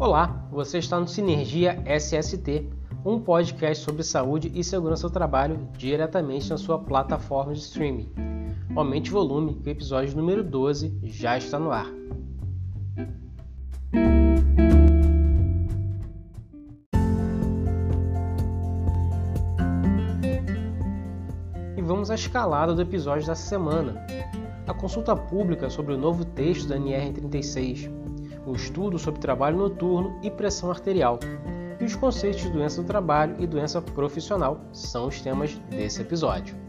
Olá, você está no Sinergia SST, um podcast sobre saúde e segurança do trabalho diretamente na sua plataforma de streaming. Aumente o volume, que o episódio número 12 já está no ar. E vamos à escalada do episódio dessa semana. A consulta pública sobre o novo texto da NR36, o estudo sobre trabalho noturno e pressão arterial. E os conceitos de doença do trabalho e doença profissional são os temas desse episódio.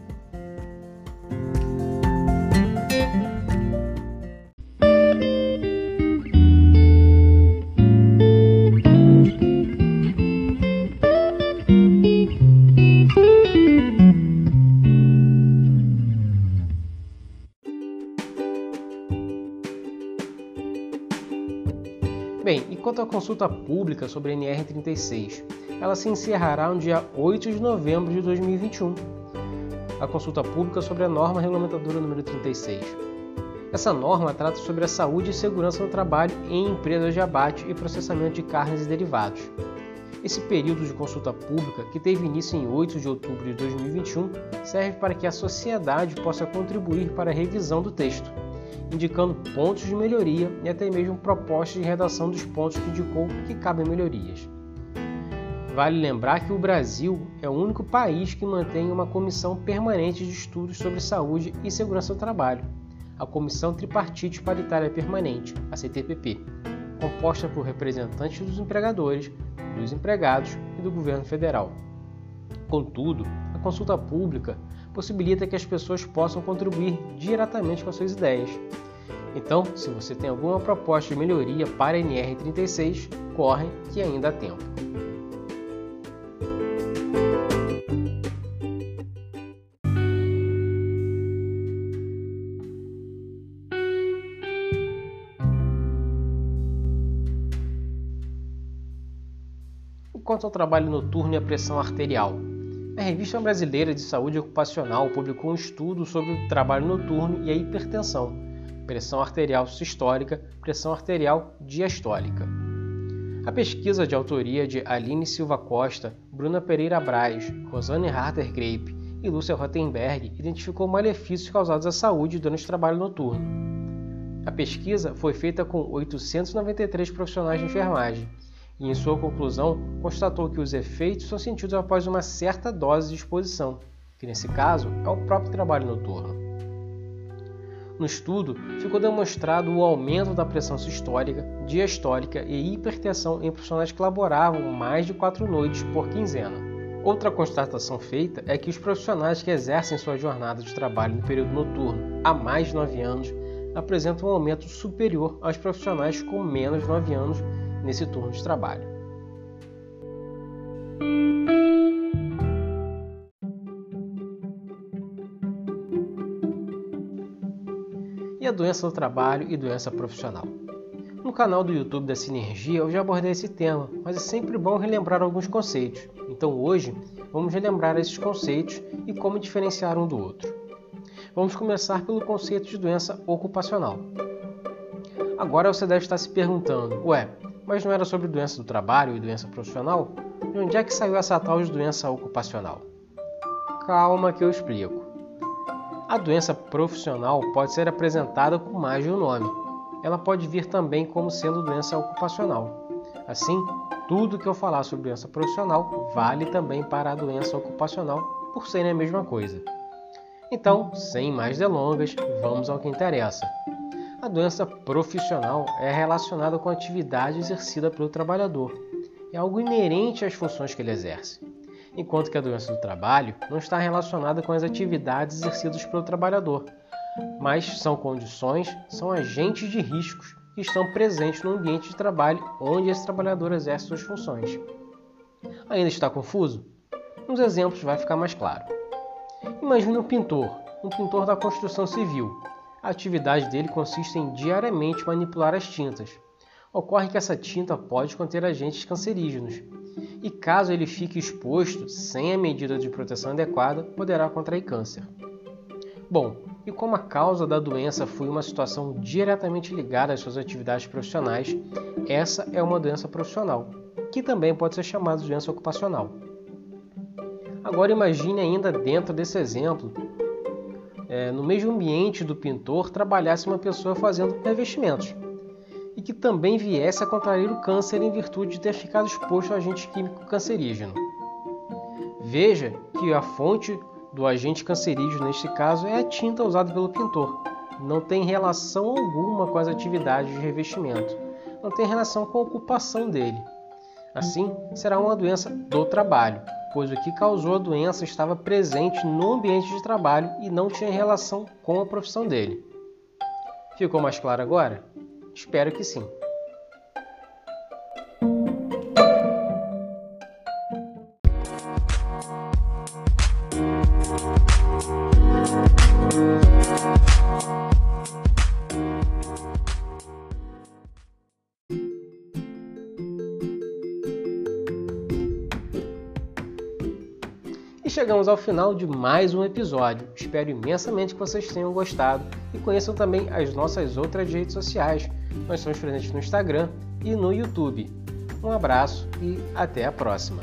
Bem, e quanto à consulta pública sobre a NR36, ela se encerrará no dia 8 de novembro de 2021. A consulta pública sobre a norma regulamentadora número 36. Essa norma trata sobre a saúde e segurança no trabalho em empresas de abate e processamento de carnes e derivados. Esse período de consulta pública, que teve início em 8 de outubro de 2021, serve para que a sociedade possa contribuir para a revisão do texto indicando pontos de melhoria e até mesmo propostas de redação dos pontos que indicou que cabem melhorias. Vale lembrar que o Brasil é o único país que mantém uma comissão permanente de estudos sobre saúde e segurança do trabalho, a Comissão Tripartite Paritária Permanente, a CTPP, composta por representantes dos empregadores, dos empregados e do governo federal. Contudo, a consulta pública possibilita que as pessoas possam contribuir diretamente com as suas ideias. Então, se você tem alguma proposta de melhoria para a NR36, corre que ainda há tempo. Quanto ao trabalho noturno e a pressão arterial, a Revista Brasileira de Saúde Ocupacional publicou um estudo sobre o trabalho noturno e a hipertensão, pressão arterial sistólica, pressão arterial diastólica. A pesquisa de autoria de Aline Silva Costa, Bruna Pereira Braz, Rosane Harter Grape e Lúcia Rottenberg identificou malefícios causados à saúde durante o trabalho noturno. A pesquisa foi feita com 893 profissionais de enfermagem e, em sua conclusão, constatou que os efeitos são sentidos após uma certa dose de exposição, que nesse caso é o próprio trabalho noturno. No estudo, ficou demonstrado o aumento da pressão sistólica, diastólica e hipertensão em profissionais que laboravam mais de quatro noites por quinzena. Outra constatação feita é que os profissionais que exercem sua jornada de trabalho no período noturno há mais de 9 anos apresentam um aumento superior aos profissionais com menos de 9 anos nesse turno de trabalho. E a doença do trabalho e doença profissional? No canal do YouTube da Sinergia eu já abordei esse tema, mas é sempre bom relembrar alguns conceitos. Então hoje vamos relembrar esses conceitos e como diferenciar um do outro. Vamos começar pelo conceito de doença ocupacional. Agora você deve estar se perguntando: ué, mas não era sobre doença do trabalho e doença profissional? De onde é que saiu essa tal de doença ocupacional? Calma que eu explico. A doença profissional pode ser apresentada com mais de um nome. Ela pode vir também como sendo doença ocupacional. Assim, tudo que eu falar sobre doença profissional vale também para a doença ocupacional, por serem a mesma coisa. Então, sem mais delongas, vamos ao que interessa. A doença profissional é relacionada com a atividade exercida pelo trabalhador. É algo inerente às funções que ele exerce. Enquanto que a doença do trabalho não está relacionada com as atividades exercidas pelo trabalhador, mas são condições, são agentes de riscos que estão presentes no ambiente de trabalho onde esse trabalhador exerce suas funções. Ainda está confuso? Nos exemplos vai ficar mais claro. Imagine um pintor, um pintor da construção civil, a atividade dele consiste em diariamente manipular as tintas. Ocorre que essa tinta pode conter agentes cancerígenos, e caso ele fique exposto sem a medida de proteção adequada, poderá contrair câncer. Bom, e como a causa da doença foi uma situação diretamente ligada às suas atividades profissionais, essa é uma doença profissional, que também pode ser chamada de doença ocupacional. Agora imagine ainda dentro desse exemplo, é, no mesmo ambiente do pintor, trabalhasse uma pessoa fazendo revestimentos e que também viesse a contrair o câncer em virtude de ter ficado exposto ao agente químico cancerígeno. Veja que a fonte do agente cancerígeno neste caso é a tinta usada pelo pintor. Não tem relação alguma com as atividades de revestimento. Não tem relação com a ocupação dele. Assim, será uma doença do trabalho, pois o que causou a doença estava presente no ambiente de trabalho e não tinha relação com a profissão dele. Ficou mais claro agora? Espero que sim. Chegamos ao final de mais um episódio. Espero imensamente que vocês tenham gostado e conheçam também as nossas outras redes sociais. Nós somos presentes no Instagram e no YouTube. Um abraço e até a próxima!